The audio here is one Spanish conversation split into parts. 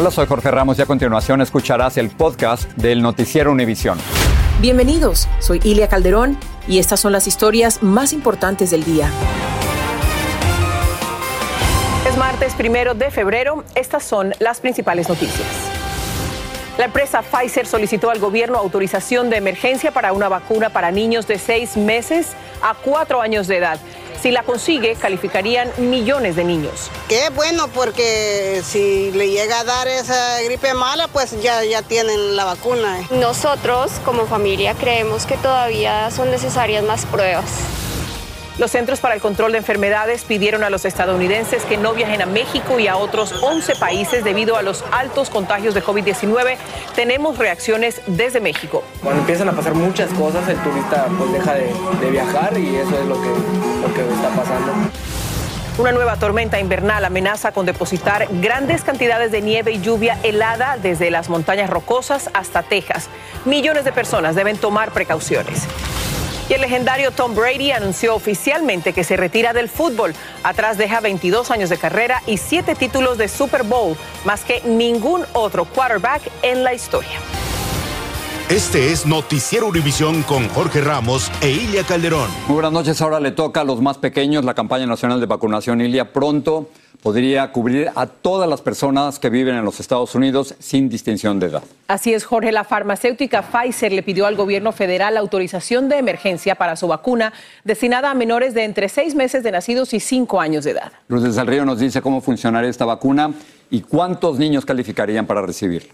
Hola, soy Jorge Ramos y a continuación escucharás el podcast del Noticiero Univisión. Bienvenidos, soy Ilia Calderón y estas son las historias más importantes del día. Es martes primero de febrero, estas son las principales noticias. La empresa Pfizer solicitó al gobierno autorización de emergencia para una vacuna para niños de seis meses a cuatro años de edad. Si la consigue, calificarían millones de niños. Qué bueno, porque si le llega a dar esa gripe mala, pues ya, ya tienen la vacuna. Nosotros, como familia, creemos que todavía son necesarias más pruebas. Los Centros para el Control de Enfermedades pidieron a los estadounidenses que no viajen a México y a otros 11 países debido a los altos contagios de COVID-19. Tenemos reacciones desde México. Cuando empiezan a pasar muchas cosas, el turista pues deja de, de viajar y eso es lo que, lo que está pasando. Una nueva tormenta invernal amenaza con depositar grandes cantidades de nieve y lluvia helada desde las montañas rocosas hasta Texas. Millones de personas deben tomar precauciones. Y el legendario Tom Brady anunció oficialmente que se retira del fútbol. Atrás deja 22 años de carrera y 7 títulos de Super Bowl, más que ningún otro quarterback en la historia. Este es Noticiero Univisión con Jorge Ramos e Ilia Calderón. Muy buenas noches, ahora le toca a los más pequeños la campaña nacional de vacunación. Ilia pronto podría cubrir a todas las personas que viven en los Estados Unidos sin distinción de edad. Así es, Jorge. La farmacéutica Pfizer le pidió al gobierno federal la autorización de emergencia para su vacuna destinada a menores de entre seis meses de nacidos y cinco años de edad. Lourdes del Río nos dice cómo funcionaría esta vacuna y cuántos niños calificarían para recibirla.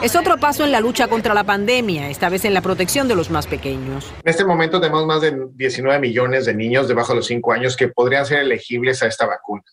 Es otro paso en la lucha contra la pandemia, esta vez en la protección de los más pequeños. En este momento tenemos más de 19 millones de niños debajo de los 5 años que podrían ser elegibles a esta vacuna.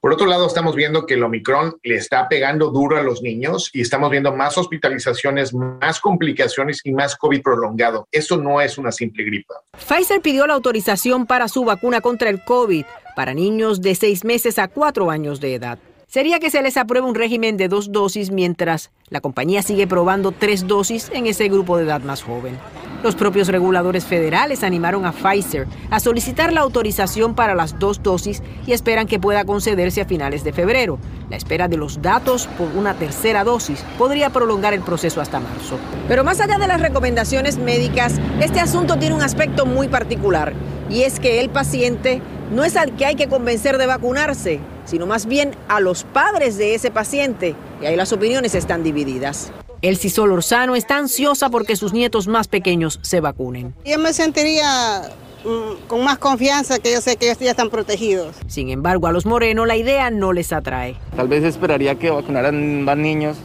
Por otro lado, estamos viendo que el Omicron le está pegando duro a los niños y estamos viendo más hospitalizaciones, más complicaciones y más COVID prolongado. Eso no es una simple gripa. Pfizer pidió la autorización para su vacuna contra el COVID para niños de 6 meses a 4 años de edad sería que se les apruebe un régimen de dos dosis mientras la compañía sigue probando tres dosis en ese grupo de edad más joven. Los propios reguladores federales animaron a Pfizer a solicitar la autorización para las dos dosis y esperan que pueda concederse a finales de febrero. La espera de los datos por una tercera dosis podría prolongar el proceso hasta marzo. Pero más allá de las recomendaciones médicas, este asunto tiene un aspecto muy particular y es que el paciente no es al que hay que convencer de vacunarse, sino más bien a los padres de ese paciente. Y ahí las opiniones están divididas. Elsie Solorzano está ansiosa porque sus nietos más pequeños se vacunen. Yo me sentiría mm, con más confianza que yo sé que ellos ya están protegidos. Sin embargo, a los morenos la idea no les atrae. Tal vez esperaría que vacunaran más niños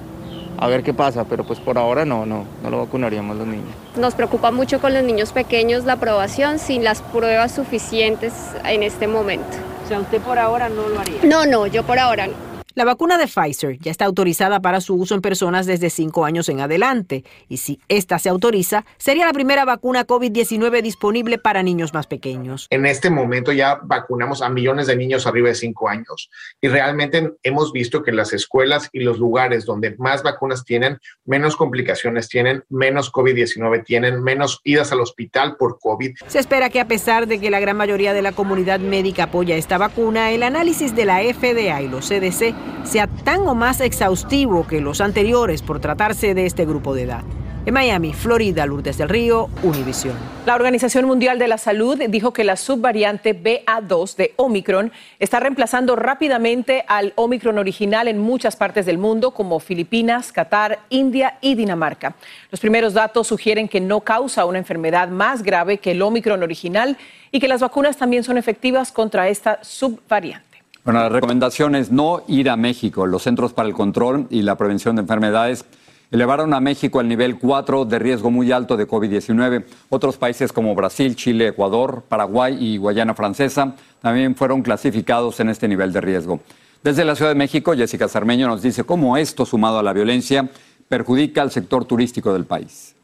a ver qué pasa, pero pues por ahora no, no, no lo vacunaríamos los niños. Nos preocupa mucho con los niños pequeños la aprobación sin las pruebas suficientes en este momento. Sea, usted por ahora no lo haría. No, no, yo por ahora no. La vacuna de Pfizer ya está autorizada para su uso en personas desde 5 años en adelante y si esta se autoriza, sería la primera vacuna COVID-19 disponible para niños más pequeños. En este momento ya vacunamos a millones de niños arriba de 5 años y realmente hemos visto que las escuelas y los lugares donde más vacunas tienen, menos complicaciones tienen, menos COVID-19 tienen, menos idas al hospital por COVID. Se espera que a pesar de que la gran mayoría de la comunidad médica apoya esta vacuna, el análisis de la FDA y los CDC sea tan o más exhaustivo que los anteriores por tratarse de este grupo de edad. En Miami, Florida, Lourdes del Río, Univisión. La Organización Mundial de la Salud dijo que la subvariante BA2 de Omicron está reemplazando rápidamente al Omicron original en muchas partes del mundo, como Filipinas, Qatar, India y Dinamarca. Los primeros datos sugieren que no causa una enfermedad más grave que el Omicron original y que las vacunas también son efectivas contra esta subvariante. Bueno, la recomendación es no ir a México. Los Centros para el Control y la Prevención de Enfermedades elevaron a México al nivel 4 de riesgo muy alto de COVID-19. Otros países como Brasil, Chile, Ecuador, Paraguay y Guayana Francesa también fueron clasificados en este nivel de riesgo. Desde la Ciudad de México, Jessica Sarmeño nos dice cómo esto, sumado a la violencia, perjudica al sector turístico del país.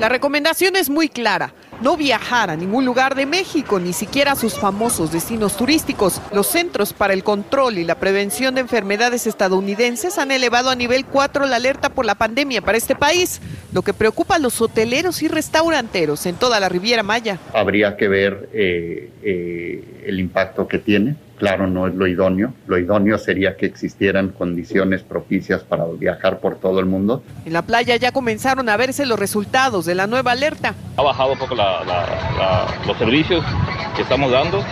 La recomendación es muy clara. No viajar a ningún lugar de México, ni siquiera a sus famosos destinos turísticos. Los Centros para el Control y la Prevención de Enfermedades estadounidenses han elevado a nivel 4 la alerta por la pandemia para este país, lo que preocupa a los hoteleros y restauranteros en toda la Riviera Maya. Habría que ver eh, eh, el impacto que tiene Claro, no es lo idóneo. Lo idóneo sería que existieran condiciones propicias para viajar por todo el mundo. En la playa ya comenzaron a verse los resultados de la nueva alerta. Ha bajado un poco los servicios que estamos dando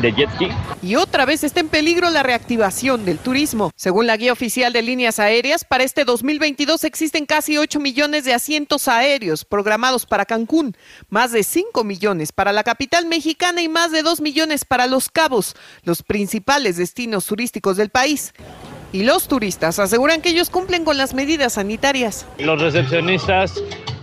de jet ski. Y otra vez está en peligro la reactivación del turismo. Según la guía oficial de líneas aéreas, para este 2022 existen casi 8 millones de asientos aéreos programados para Cancún, más de 5 millones para la capital mexicana y más de 2 millones para Los Cabos, los principales destinos turísticos del país. Y los turistas aseguran que ellos cumplen con las medidas sanitarias. Los recepcionistas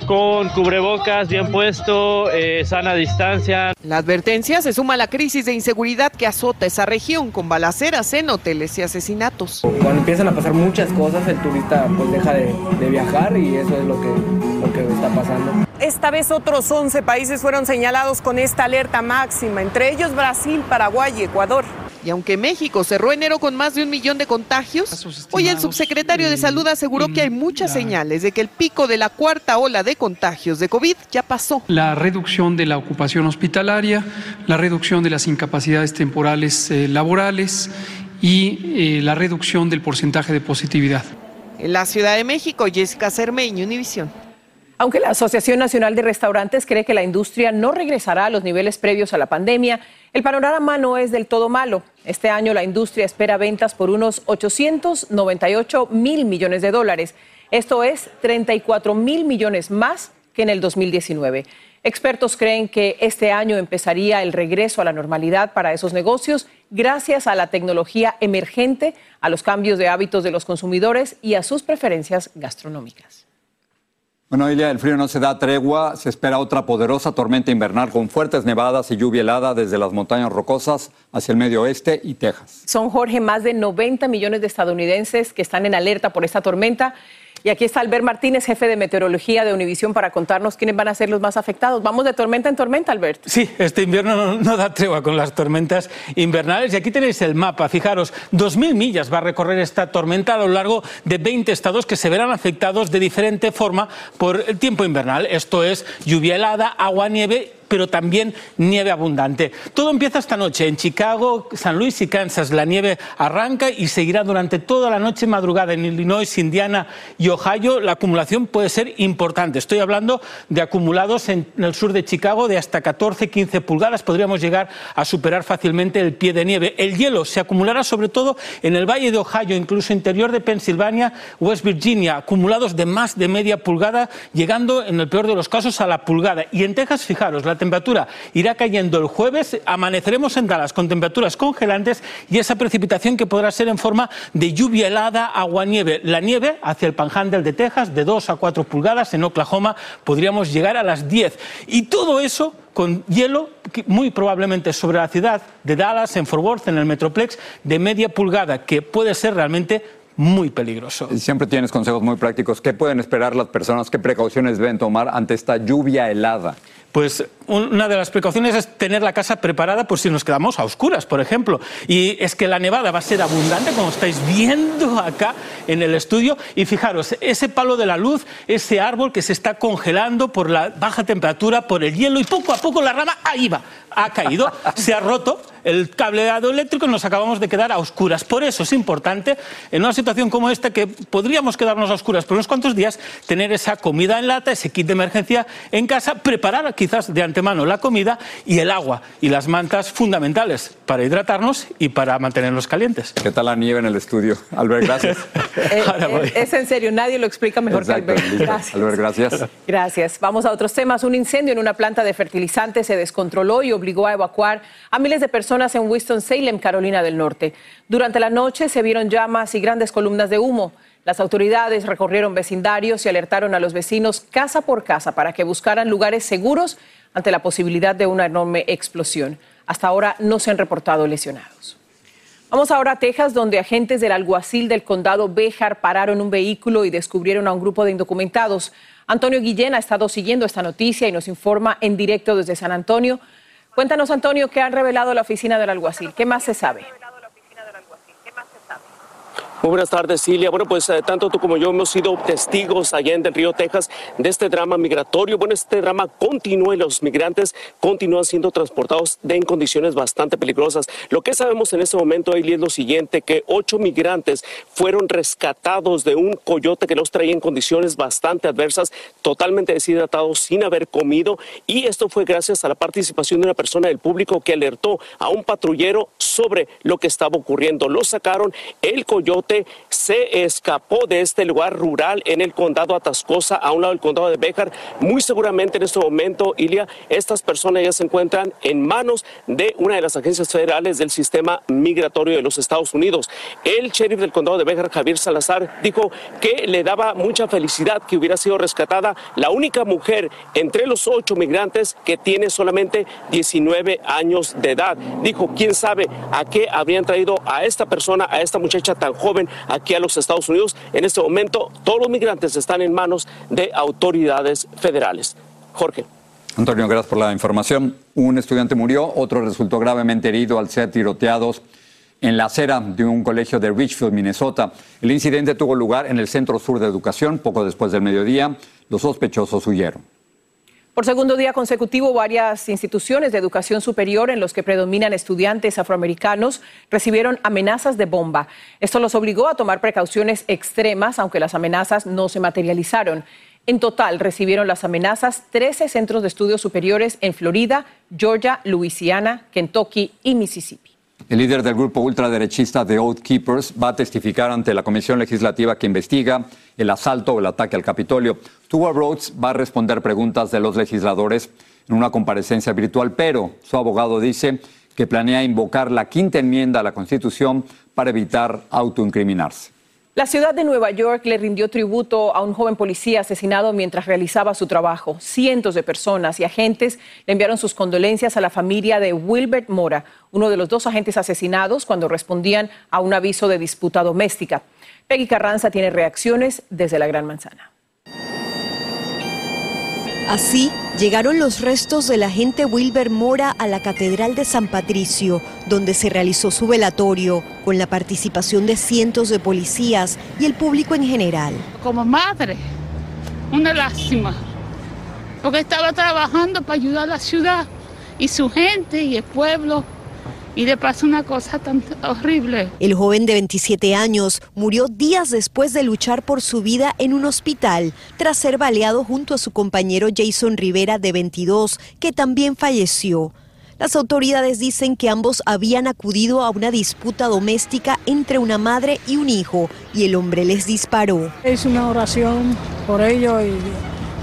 con cubrebocas bien puesto, eh, sana distancia. La advertencia se suma a la crisis de inseguridad que azota esa región con balaceras en hoteles y asesinatos. Cuando empiezan a pasar muchas cosas, el turista pues deja de, de viajar y eso es lo que, lo que está pasando. Esta vez otros 11 países fueron señalados con esta alerta máxima, entre ellos Brasil, Paraguay y Ecuador. Y aunque México cerró enero con más de un millón de contagios, hoy el subsecretario de Salud aseguró que hay muchas señales de que el pico de la cuarta ola de contagios de COVID ya pasó. La reducción de la ocupación hospitalaria, la reducción de las incapacidades temporales eh, laborales y eh, la reducción del porcentaje de positividad. En la Ciudad de México, Jessica Cermeño, Univisión. Aunque la Asociación Nacional de Restaurantes cree que la industria no regresará a los niveles previos a la pandemia, el panorama no es del todo malo. Este año la industria espera ventas por unos 898 mil millones de dólares. Esto es 34 mil millones más que en el 2019. Expertos creen que este año empezaría el regreso a la normalidad para esos negocios gracias a la tecnología emergente, a los cambios de hábitos de los consumidores y a sus preferencias gastronómicas. Bueno, Ilia, el frío no se da tregua. Se espera otra poderosa tormenta invernal con fuertes nevadas y lluvia helada desde las montañas rocosas hacia el medio oeste y Texas. Son, Jorge, más de 90 millones de estadounidenses que están en alerta por esta tormenta. Y aquí está Albert Martínez, jefe de meteorología de Univisión, para contarnos quiénes van a ser los más afectados. Vamos de tormenta en tormenta, Albert. Sí, este invierno no, da tregua con las tormentas invernales. Y aquí tenéis el mapa. Fijaros, 2.000 millas va a recorrer esta tormenta a lo largo de 20 estados que se verán afectados de diferente forma por el tiempo invernal. Esto es lluvia helada, agua, nieve pero también nieve abundante. Todo empieza esta noche. En Chicago, San Luis y Kansas la nieve arranca y seguirá durante toda la noche madrugada. En Illinois, Indiana y Ohio la acumulación puede ser importante. Estoy hablando de acumulados en el sur de Chicago de hasta 14-15 pulgadas. Podríamos llegar a superar fácilmente el pie de nieve. El hielo se acumulará sobre todo en el valle de Ohio, incluso interior de Pensilvania, West Virginia, acumulados de más de media pulgada, llegando en el peor de los casos a la pulgada. Y en Texas, fijaros, la temperatura irá cayendo el jueves, amaneceremos en Dallas con temperaturas congelantes y esa precipitación que podrá ser en forma de lluvia helada, agua-nieve. La nieve hacia el Panhandle de Texas de 2 a 4 pulgadas, en Oklahoma podríamos llegar a las 10. Y todo eso con hielo muy probablemente sobre la ciudad de Dallas, en Fort Worth, en el Metroplex, de media pulgada, que puede ser realmente muy peligroso. Siempre tienes consejos muy prácticos. ¿Qué pueden esperar las personas? ¿Qué precauciones deben tomar ante esta lluvia helada? Pues una de las precauciones es tener la casa preparada por si nos quedamos a oscuras, por ejemplo. Y es que la nevada va a ser abundante, como estáis viendo acá en el estudio. Y fijaros, ese palo de la luz, ese árbol que se está congelando por la baja temperatura, por el hielo, y poco a poco la rama ahí va, ha caído, se ha roto el cableado eléctrico y nos acabamos de quedar a oscuras. Por eso es importante, en una situación como esta, que podríamos quedarnos a oscuras por unos cuantos días, tener esa comida en lata, ese kit de emergencia en casa, preparar quizás de antemano la comida y el agua y las mantas fundamentales para hidratarnos y para mantenernos calientes. ¿Qué tal la nieve en el estudio? Albert, gracias. Eh, eh, es en serio, nadie lo explica mejor que Albert. Gracias. Albert, gracias. Gracias. Vamos a otros temas. Un incendio en una planta de fertilizantes se descontroló y obligó a evacuar a miles de personas en Winston-Salem, Carolina del Norte. Durante la noche se vieron llamas y grandes columnas de humo. Las autoridades recorrieron vecindarios y alertaron a los vecinos casa por casa para que buscaran lugares seguros ante la posibilidad de una enorme explosión. Hasta ahora no se han reportado lesionados. Vamos ahora a Texas, donde agentes del alguacil del condado Béjar pararon un vehículo y descubrieron a un grupo de indocumentados. Antonio Guillén ha estado siguiendo esta noticia y nos informa en directo desde San Antonio. Cuéntanos, Antonio, qué han revelado la oficina del alguacil. ¿Qué más se sabe? Muy buenas tardes, Silvia. Bueno, pues eh, tanto tú como yo hemos sido testigos allá en el Río Texas de este drama migratorio. Bueno, este drama continúa y los migrantes continúan siendo transportados en condiciones bastante peligrosas. Lo que sabemos en este momento, Eli, es lo siguiente, que ocho migrantes fueron rescatados de un coyote que los traía en condiciones bastante adversas, totalmente deshidratados, sin haber comido. Y esto fue gracias a la participación de una persona del público que alertó a un patrullero sobre lo que estaba ocurriendo. Lo sacaron, el coyote se escapó de este lugar rural en el condado Atascosa, a un lado del condado de Béjar. Muy seguramente en este momento, Ilia, estas personas ya se encuentran en manos de una de las agencias federales del sistema migratorio de los Estados Unidos. El sheriff del condado de Béjar, Javier Salazar, dijo que le daba mucha felicidad que hubiera sido rescatada la única mujer entre los ocho migrantes que tiene solamente 19 años de edad. Dijo, quién sabe a qué habrían traído a esta persona, a esta muchacha tan joven aquí a los Estados Unidos. En este momento, todos los migrantes están en manos de autoridades federales. Jorge. Antonio, gracias por la información. Un estudiante murió, otro resultó gravemente herido al ser tiroteados en la acera de un colegio de Richfield, Minnesota. El incidente tuvo lugar en el Centro Sur de Educación poco después del mediodía. Los sospechosos huyeron. Por segundo día consecutivo, varias instituciones de educación superior en los que predominan estudiantes afroamericanos recibieron amenazas de bomba. Esto los obligó a tomar precauciones extremas, aunque las amenazas no se materializaron. En total recibieron las amenazas 13 centros de estudios superiores en Florida, Georgia, Louisiana, Kentucky y Mississippi. El líder del grupo ultraderechista The Oath Keepers va a testificar ante la comisión legislativa que investiga el asalto o el ataque al Capitolio. Stuart Rhodes va a responder preguntas de los legisladores en una comparecencia virtual, pero su abogado dice que planea invocar la quinta enmienda a la Constitución para evitar autoincriminarse. La ciudad de Nueva York le rindió tributo a un joven policía asesinado mientras realizaba su trabajo. Cientos de personas y agentes le enviaron sus condolencias a la familia de Wilbert Mora, uno de los dos agentes asesinados cuando respondían a un aviso de disputa doméstica. Peggy Carranza tiene reacciones desde la Gran Manzana. Así llegaron los restos del agente Wilber Mora a la Catedral de San Patricio, donde se realizó su velatorio, con la participación de cientos de policías y el público en general. Como madre, una lástima, porque estaba trabajando para ayudar a la ciudad y su gente y el pueblo y le pasa una cosa tan horrible. El joven de 27 años murió días después de luchar por su vida en un hospital tras ser baleado junto a su compañero Jason Rivera de 22, que también falleció. Las autoridades dicen que ambos habían acudido a una disputa doméstica entre una madre y un hijo y el hombre les disparó. Es una oración por ello y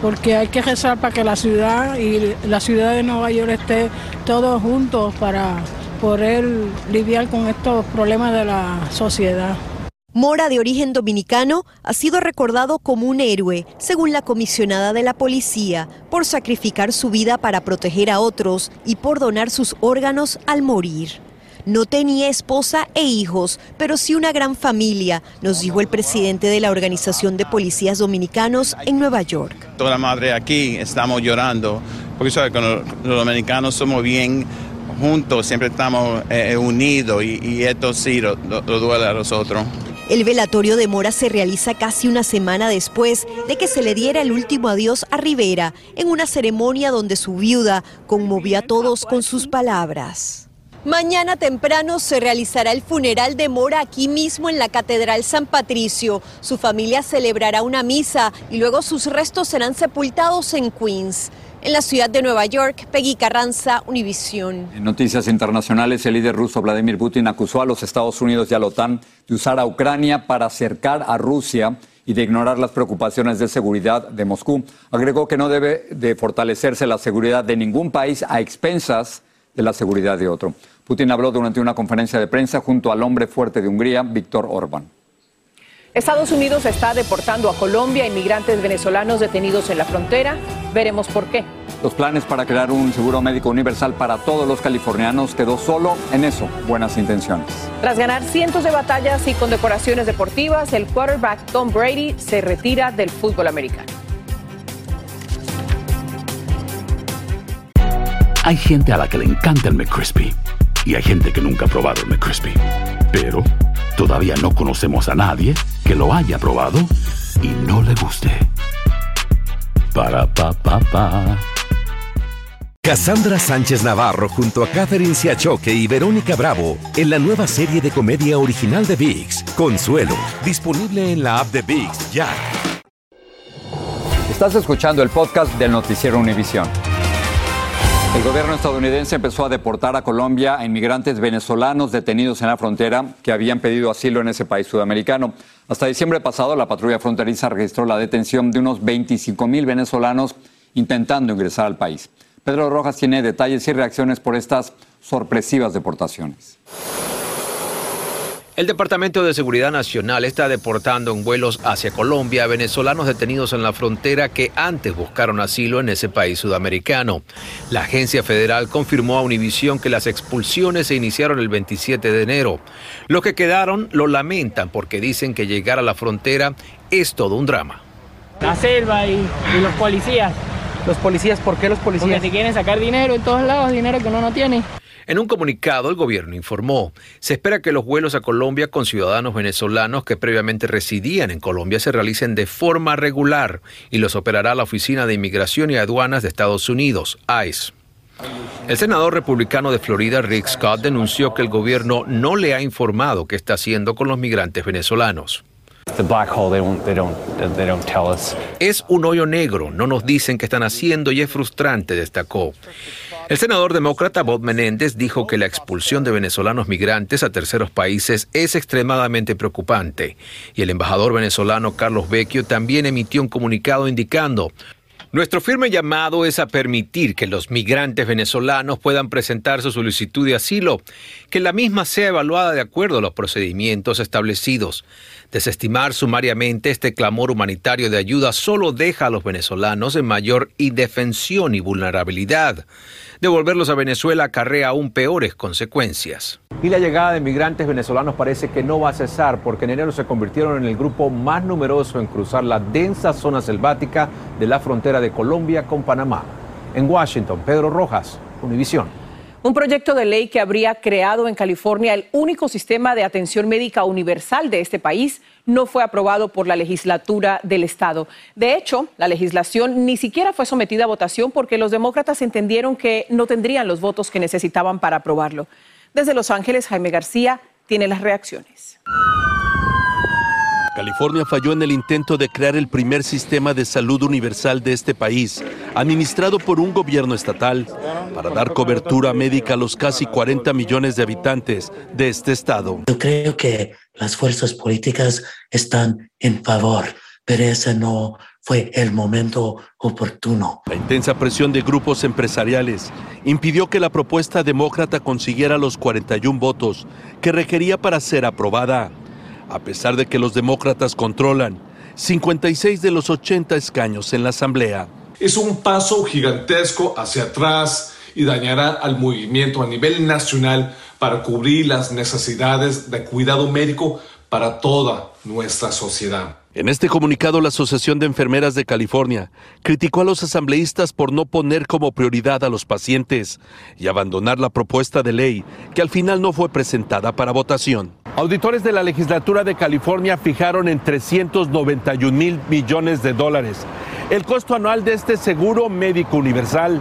porque hay que rezar para que la ciudad y la ciudad de Nueva York esté todos juntos para poder lidiar con estos problemas de la sociedad. Mora, de origen dominicano, ha sido recordado como un héroe, según la comisionada de la policía, por sacrificar su vida para proteger a otros y por donar sus órganos al morir. No tenía esposa e hijos, pero sí una gran familia, nos dijo el presidente de la Organización de Policías Dominicanos en Nueva York. Toda la madre aquí estamos llorando, porque ¿sabe? los dominicanos somos bien juntos, siempre estamos eh, unidos y, esto sí lo, duele a nosotros. El velatorio de Mora se realiza casi una semana después de que se le diera el último adiós a Rivera en una ceremonia donde su viuda conmovió a todos con sus palabras. Mañana temprano se realizará el funeral de Mora aquí mismo en la Catedral San Patricio. Su familia celebrará una misa y luego sus restos serán sepultados en Queens. En la ciudad de Nueva York, Peggy Carranza, Univisión. En noticias internacionales, el líder ruso Vladimir Putin acusó a los Estados Unidos y a la OTAN de usar a Ucrania para acercar a Rusia y de ignorar las preocupaciones de seguridad de Moscú. Agregó que no debe de fortalecerse la seguridad de ningún país a expensas de la seguridad de otro. Putin habló durante una conferencia de prensa junto al hombre fuerte de Hungría, Víctor Orbán. Estados Unidos está deportando a Colombia inmigrantes venezolanos detenidos en la frontera. Veremos por qué. Los planes para crear un seguro médico universal para todos los californianos quedó solo en eso, buenas intenciones. Tras ganar cientos de batallas y condecoraciones deportivas, el quarterback Tom Brady se retira del fútbol americano. Hay gente a la que le encanta el McCrispy y hay gente que nunca ha probado el McCrispy. Pero todavía no conocemos a nadie que lo haya probado y no le guste. Para pa pa pa. Cassandra Sánchez Navarro junto a Catherine Siachoque y Verónica Bravo en la nueva serie de comedia original de VIX, Consuelo, disponible en la app de VIX ya. Estás escuchando el podcast del noticiero Univisión. El gobierno estadounidense empezó a deportar a Colombia a inmigrantes venezolanos detenidos en la frontera que habían pedido asilo en ese país sudamericano. Hasta diciembre pasado, la patrulla fronteriza registró la detención de unos 25 mil venezolanos intentando ingresar al país. Pedro Rojas tiene detalles y reacciones por estas sorpresivas deportaciones. El Departamento de Seguridad Nacional está deportando en vuelos hacia Colombia a venezolanos detenidos en la frontera que antes buscaron asilo en ese país sudamericano. La agencia federal confirmó a Univisión que las expulsiones se iniciaron el 27 de enero. Los que quedaron lo lamentan porque dicen que llegar a la frontera es todo un drama. La selva y, y los policías. ¿Los policías? ¿Por qué los policías? Porque si quieren sacar dinero en todos lados, dinero que uno no tiene. En un comunicado, el gobierno informó, se espera que los vuelos a Colombia con ciudadanos venezolanos que previamente residían en Colombia se realicen de forma regular y los operará la Oficina de Inmigración y Aduanas de Estados Unidos, ICE. El senador republicano de Florida, Rick Scott, denunció que el gobierno no le ha informado qué está haciendo con los migrantes venezolanos. Es un hoyo negro, no nos dicen qué están haciendo y es frustrante, destacó. El senador demócrata Bob Menéndez dijo que la expulsión de venezolanos migrantes a terceros países es extremadamente preocupante y el embajador venezolano Carlos Vecchio también emitió un comunicado indicando nuestro firme llamado es a permitir que los migrantes venezolanos puedan presentar su solicitud de asilo, que la misma sea evaluada de acuerdo a los procedimientos establecidos. Desestimar sumariamente este clamor humanitario de ayuda solo deja a los venezolanos en mayor indefensión y vulnerabilidad. Devolverlos a Venezuela acarrea aún peores consecuencias. Y la llegada de migrantes venezolanos parece que no va a cesar porque en enero se convirtieron en el grupo más numeroso en cruzar la densa zona selvática de la frontera de Colombia con Panamá. En Washington, Pedro Rojas, Univisión. Un proyecto de ley que habría creado en California el único sistema de atención médica universal de este país no fue aprobado por la legislatura del Estado. De hecho, la legislación ni siquiera fue sometida a votación porque los demócratas entendieron que no tendrían los votos que necesitaban para aprobarlo. Desde Los Ángeles, Jaime García tiene las reacciones. California falló en el intento de crear el primer sistema de salud universal de este país, administrado por un gobierno estatal, para dar cobertura médica a los casi 40 millones de habitantes de este estado. Yo creo que las fuerzas políticas están en favor, pero ese no fue el momento oportuno. La intensa presión de grupos empresariales impidió que la propuesta demócrata consiguiera los 41 votos que requería para ser aprobada a pesar de que los demócratas controlan 56 de los 80 escaños en la Asamblea. Es un paso gigantesco hacia atrás y dañará al movimiento a nivel nacional para cubrir las necesidades de cuidado médico para toda nuestra sociedad. En este comunicado, la Asociación de Enfermeras de California criticó a los asambleístas por no poner como prioridad a los pacientes y abandonar la propuesta de ley que al final no fue presentada para votación. Auditores de la legislatura de California fijaron en 391 mil millones de dólares el costo anual de este seguro médico universal,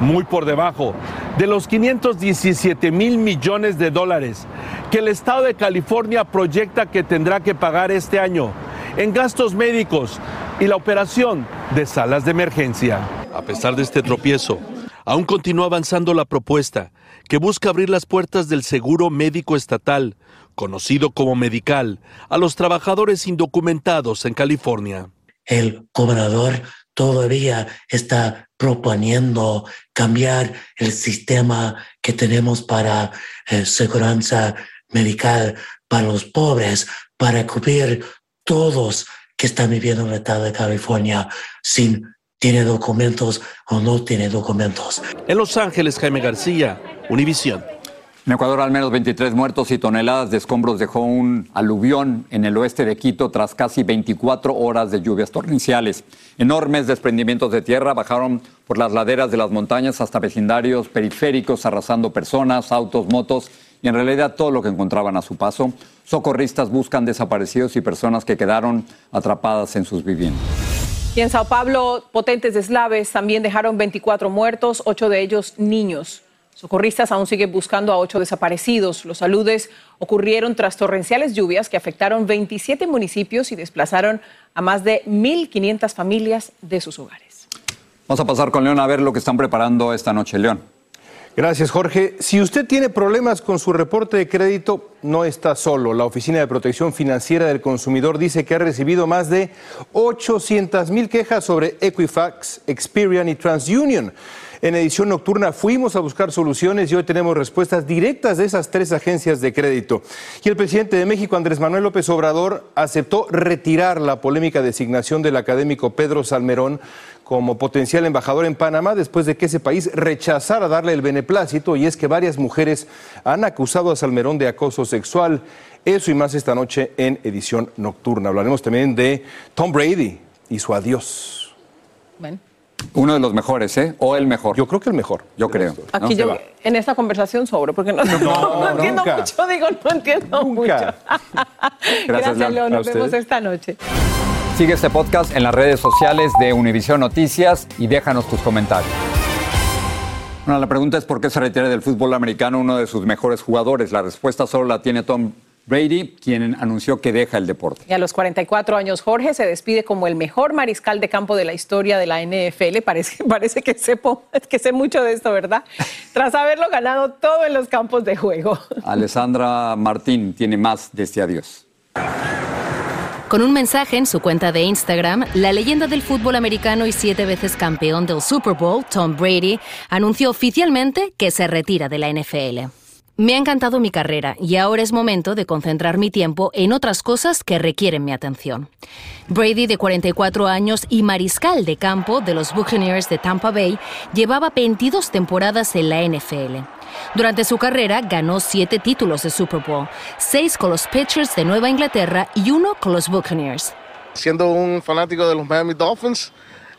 muy por debajo de los 517 mil millones de dólares que el estado de California proyecta que tendrá que pagar este año en gastos médicos y la operación de salas de emergencia. A pesar de este tropiezo, aún continúa avanzando la propuesta que busca abrir las puertas del seguro médico estatal, conocido como Medical, a los trabajadores indocumentados en California. El gobernador todavía está proponiendo cambiar el sistema que tenemos para eh, seguridad medical para los pobres, para cubrir todos que están viviendo en el estado de California sin tiene documentos o no tiene documentos. En Los Ángeles, Jaime García, Univisión. En Ecuador, al menos 23 muertos y toneladas de escombros dejó un aluvión en el oeste de Quito tras casi 24 horas de lluvias torrenciales. Enormes desprendimientos de tierra bajaron por las laderas de las montañas hasta vecindarios periféricos, arrasando personas, autos, motos y en realidad todo lo que encontraban a su paso. Socorristas buscan desaparecidos y personas que quedaron atrapadas en sus viviendas. Y en Sao Paulo, potentes deslaves también dejaron 24 muertos, ocho de ellos niños. Socorristas aún siguen buscando a ocho desaparecidos. Los saludes ocurrieron tras torrenciales lluvias que afectaron 27 municipios y desplazaron a más de 1.500 familias de sus hogares. Vamos a pasar con León a ver lo que están preparando esta noche, León. Gracias, Jorge. Si usted tiene problemas con su reporte de crédito, no está solo. La Oficina de Protección Financiera del Consumidor dice que ha recibido más de 800 mil quejas sobre Equifax, Experian y TransUnion. En edición nocturna fuimos a buscar soluciones y hoy tenemos respuestas directas de esas tres agencias de crédito. Y el presidente de México, Andrés Manuel López Obrador, aceptó retirar la polémica designación del académico Pedro Salmerón como potencial embajador en Panamá después de que ese país rechazara darle el beneplácito y es que varias mujeres han acusado a Salmerón de acoso sexual. Eso y más esta noche en edición nocturna. Hablaremos también de Tom Brady y su adiós. Bueno. Uno de los mejores, ¿eh? O el mejor. Yo creo que el mejor. Yo creo. Aquí yo, en esta conversación sobro, porque no, no, no, no entiendo nunca. mucho, digo, no entiendo mucho. Gracias. León. A Nos vemos esta noche. Sigue este podcast en las redes sociales de Univision Noticias y déjanos tus comentarios. Bueno, la pregunta es por qué se retira del fútbol americano uno de sus mejores jugadores. La respuesta solo la tiene Tom Brady, quien anunció que deja el deporte. Y a los 44 años, Jorge se despide como el mejor mariscal de campo de la historia de la NFL. Parece, parece que, sepo, que sé mucho de esto, ¿verdad? Tras haberlo ganado todo en los campos de juego. Alessandra Martín tiene más de este adiós. Con un mensaje en su cuenta de Instagram, la leyenda del fútbol americano y siete veces campeón del Super Bowl, Tom Brady, anunció oficialmente que se retira de la NFL. Me ha encantado mi carrera y ahora es momento de concentrar mi tiempo en otras cosas que requieren mi atención. Brady, de 44 años y mariscal de campo de los Buccaneers de Tampa Bay, llevaba 22 temporadas en la NFL. Durante su carrera ganó siete títulos de Super Bowl, seis con los Pitchers de Nueva Inglaterra y uno con los Buccaneers. Siendo un fanático de los Miami Dolphins,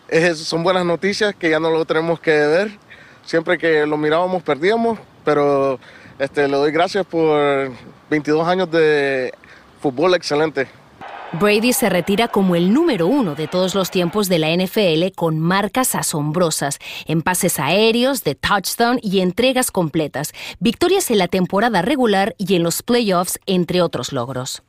es- son buenas noticias que ya no lo tenemos que ver. Siempre que lo mirábamos perdíamos, pero este, le doy gracias por 22 años de fútbol excelente. Brady se retira como el número uno de todos los tiempos de la NFL con marcas asombrosas en pases aéreos, de touchdown y entregas completas, victorias en la temporada regular y en los playoffs, entre otros logros.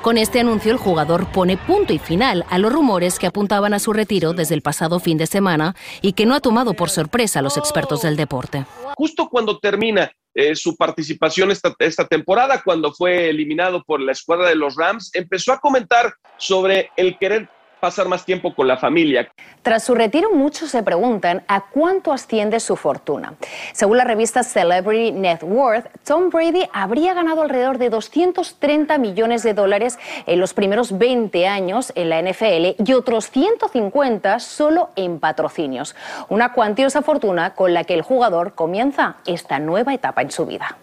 Con este anuncio, el jugador pone punto y final a los rumores que apuntaban a su retiro desde el pasado fin de semana y que no ha tomado por sorpresa a los expertos del deporte. justo cuando termina eh, su participación esta, esta temporada, cuando fue eliminado por la escuadra de los Rams, empezó a comentar sobre el querer pasar más tiempo con la familia. Tras su retiro, muchos se preguntan a cuánto asciende su fortuna. Según la revista Celebrity Net Worth, Tom Brady habría ganado alrededor de 230 millones de dólares en los primeros 20 años en la NFL y otros 150 solo en patrocinios. Una cuantiosa fortuna con la que el jugador comienza esta nueva etapa en su vida.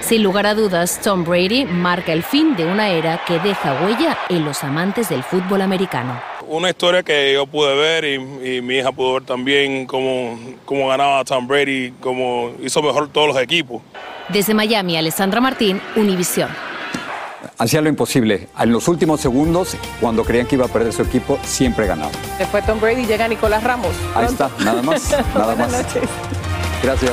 Sin lugar a dudas, Tom Brady marca el fin de una era que deja huella en los amantes del fútbol americano. Una historia que yo pude ver y, y mi hija pudo ver también cómo, cómo ganaba Tom Brady, cómo hizo mejor todos los equipos. Desde Miami, Alessandra Martín, Univisión. Hacía lo imposible. En los últimos segundos, cuando creían que iba a perder su equipo, siempre ganaba. Fue Tom Brady, llega Nicolás Ramos. Ahí está, nada más, nada Buenas más. noches. Gracias.